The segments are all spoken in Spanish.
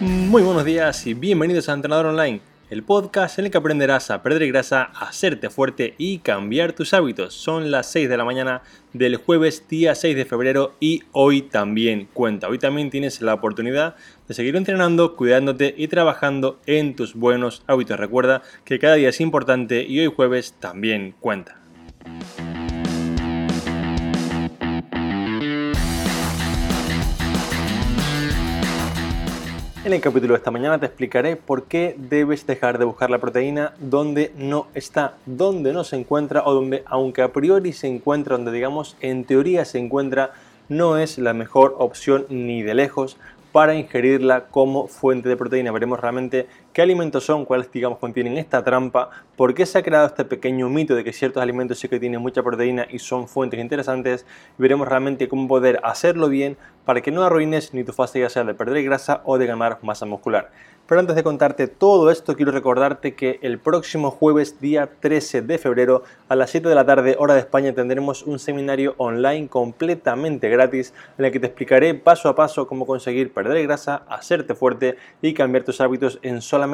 Muy buenos días y bienvenidos a Entrenador Online, el podcast en el que aprenderás a perder grasa, hacerte fuerte y cambiar tus hábitos. Son las 6 de la mañana del jueves día 6 de febrero y hoy también cuenta. Hoy también tienes la oportunidad de seguir entrenando, cuidándote y trabajando en tus buenos hábitos. Recuerda que cada día es importante y hoy jueves también cuenta. En el capítulo de esta mañana te explicaré por qué debes dejar de buscar la proteína donde no está, donde no se encuentra o donde aunque a priori se encuentra, donde digamos en teoría se encuentra, no es la mejor opción ni de lejos para ingerirla como fuente de proteína. Veremos realmente qué alimentos son, cuáles digamos contienen esta trampa, por qué se ha creado este pequeño mito de que ciertos alimentos sí que tienen mucha proteína y son fuentes interesantes. veremos realmente cómo poder hacerlo bien para que no arruines ni tu fase ya sea de perder grasa o de ganar masa muscular. Pero antes de contarte todo esto, quiero recordarte que el próximo jueves, día 13 de febrero, a las 7 de la tarde, hora de España, tendremos un seminario online completamente gratis en el que te explicaré paso a paso cómo conseguir perder grasa, hacerte fuerte y cambiar tus hábitos en solamente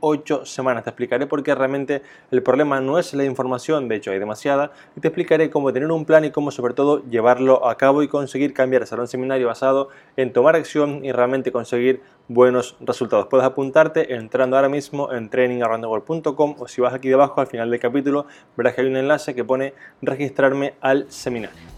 8 semanas. Te explicaré por qué realmente el problema no es la información, de hecho hay demasiada, y te explicaré cómo tener un plan y cómo sobre todo llevarlo a cabo y conseguir cambiar. Será un seminario basado en tomar acción y realmente conseguir buenos resultados. Puedes apuntarte entrando ahora mismo en trainingaroundtheworld.com o si vas aquí debajo al final del capítulo verás que hay un enlace que pone registrarme al seminario.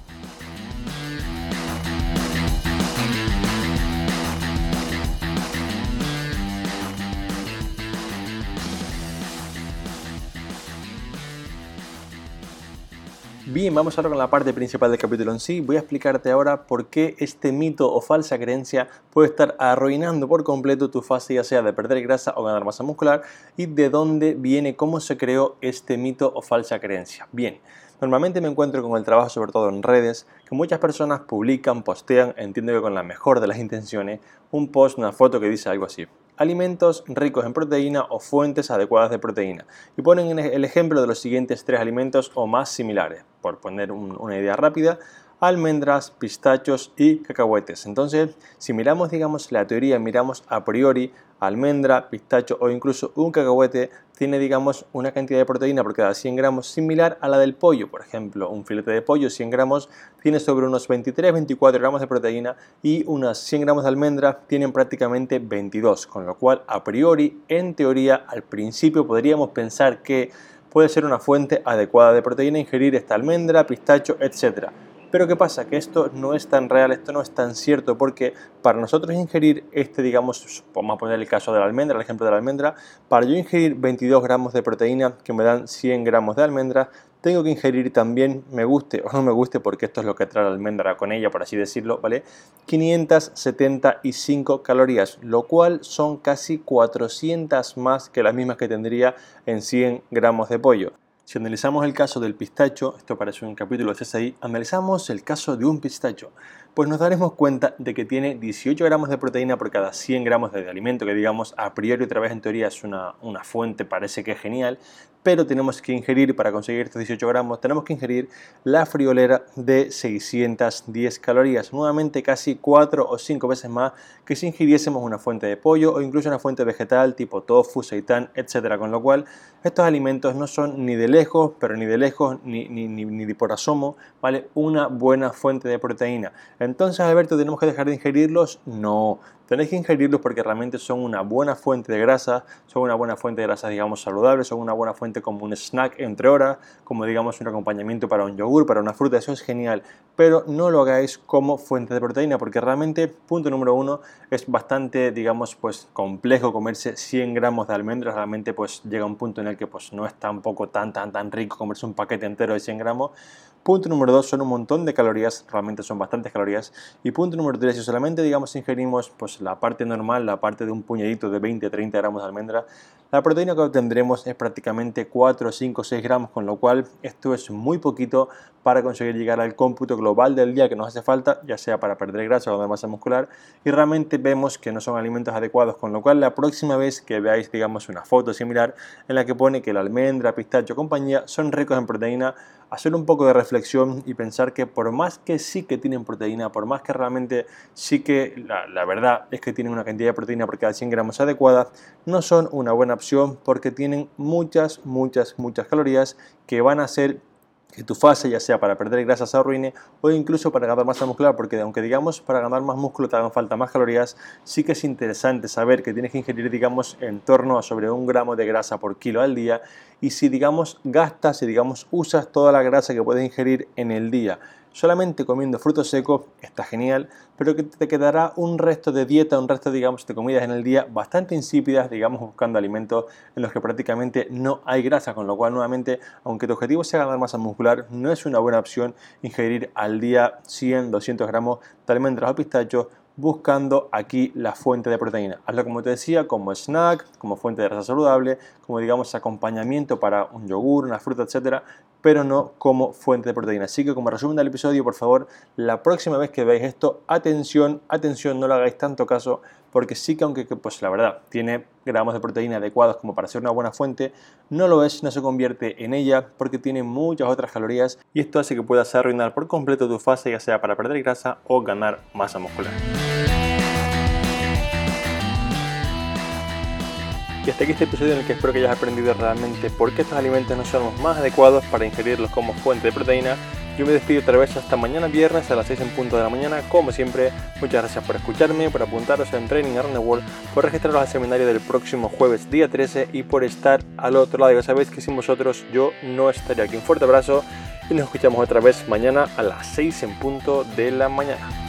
Bien, vamos ahora con la parte principal del capítulo en sí. Voy a explicarte ahora por qué este mito o falsa creencia puede estar arruinando por completo tu fase ya sea de perder grasa o ganar masa muscular y de dónde viene, cómo se creó este mito o falsa creencia. Bien, normalmente me encuentro con el trabajo sobre todo en redes que muchas personas publican, postean, entiendo que con la mejor de las intenciones, un post, una foto que dice algo así alimentos ricos en proteína o fuentes adecuadas de proteína. Y ponen el ejemplo de los siguientes tres alimentos o más similares, por poner una idea rápida, almendras, pistachos y cacahuetes. Entonces, si miramos, digamos, la teoría, miramos a priori, almendra, pistacho o incluso un cacahuete, tiene, digamos, una cantidad de proteína por cada 100 gramos similar a la del pollo. Por ejemplo, un filete de pollo, 100 gramos, tiene sobre unos 23-24 gramos de proteína y unas 100 gramos de almendra tienen prácticamente 22, con lo cual, a priori, en teoría, al principio podríamos pensar que puede ser una fuente adecuada de proteína ingerir esta almendra, pistacho, etc. Pero ¿qué pasa? Que esto no es tan real, esto no es tan cierto, porque para nosotros ingerir este, digamos, vamos a poner el caso de la almendra, el ejemplo de la almendra, para yo ingerir 22 gramos de proteína que me dan 100 gramos de almendra, tengo que ingerir también, me guste o no me guste, porque esto es lo que trae la almendra con ella, por así decirlo, ¿vale? 575 calorías, lo cual son casi 400 más que las mismas que tendría en 100 gramos de pollo. Si analizamos el caso del pistacho, esto parece un capítulo de CSI, analizamos el caso de un pistacho pues nos daremos cuenta de que tiene 18 gramos de proteína por cada 100 gramos de alimento, que digamos a priori otra vez en teoría es una, una fuente, parece que es genial, pero tenemos que ingerir, para conseguir estos 18 gramos, tenemos que ingerir la friolera de 610 calorías, nuevamente casi 4 o 5 veces más que si ingiriésemos una fuente de pollo o incluso una fuente vegetal tipo tofu, seitán, etc. Con lo cual, estos alimentos no son ni de lejos, pero ni de lejos, ni, ni, ni, ni por asomo, ¿vale? Una buena fuente de proteína. Entonces, Alberto, ¿tenemos que dejar de ingerirlos? No, tenéis que ingerirlos porque realmente son una buena fuente de grasa, son una buena fuente de grasa, digamos, saludable, son una buena fuente como un snack entre horas, como digamos un acompañamiento para un yogur, para una fruta, eso es genial, pero no lo hagáis como fuente de proteína porque realmente, punto número uno, es bastante, digamos, pues complejo comerse 100 gramos de almendras, realmente pues llega un punto en el que pues no es tampoco tan, tan, tan rico comerse un paquete entero de 100 gramos. Punto número dos, son un montón de calorías, realmente son bastantes calorías. Y punto número tres, si solamente digamos ingerimos pues la parte normal, la parte de un puñadito de 20-30 gramos de almendra, la proteína que obtendremos es prácticamente 4, 5, 6 gramos, con lo cual esto es muy poquito para conseguir llegar al cómputo global del día que nos hace falta, ya sea para perder grasa o ganar masa muscular, y realmente vemos que no son alimentos adecuados, con lo cual la próxima vez que veáis, digamos, una foto similar en la que pone que la almendra, pistacho, compañía son ricos en proteína, hacer un poco de reflexión y pensar que por más que sí que tienen proteína, por más que realmente sí que la, verdad es que tienen una cantidad de proteína por cada 100 gramos adecuada, no son una buena porque tienen muchas, muchas, muchas calorías que van a ser que tu fase, ya sea para perder grasa, se arruine o incluso para ganar masa muscular, porque aunque digamos para ganar más músculo te hagan falta más calorías, sí que es interesante saber que tienes que ingerir, digamos, en torno a sobre un gramo de grasa por kilo al día. Y si, digamos, gastas y, digamos, usas toda la grasa que puedes ingerir en el día solamente comiendo frutos secos está genial, pero que te quedará un resto de dieta, un resto, digamos, de comidas en el día bastante insípidas, digamos, buscando alimentos en los que prácticamente no hay grasa, con lo cual, nuevamente, aunque tu objetivo sea ganar masa muscular, no es una buena opción ingerir al día 100, 200 gramos de almendras o pistachos buscando aquí la fuente de proteína. Hazlo como te decía, como snack, como fuente de grasa saludable, como digamos acompañamiento para un yogur, una fruta, etcétera, pero no como fuente de proteína. Así que como resumen del episodio, por favor, la próxima vez que veáis esto, atención, atención, no le hagáis tanto caso, porque sí que aunque pues la verdad tiene gramos de proteína adecuados como para ser una buena fuente, no lo es, no se convierte en ella porque tiene muchas otras calorías y esto hace que puedas arruinar por completo tu fase ya sea para perder grasa o ganar masa muscular. Y hasta aquí este episodio en el que espero que hayas aprendido realmente por qué estos alimentos no son los más adecuados para ingerirlos como fuente de proteína. Yo me despido otra vez hasta mañana viernes a las 6 en punto de la mañana. Como siempre, muchas gracias por escucharme, por apuntaros en Training Around the World, por registraros al seminario del próximo jueves día 13 y por estar al otro lado. Ya sabéis que sin vosotros yo no estaría aquí. Un fuerte abrazo y nos escuchamos otra vez mañana a las 6 en punto de la mañana.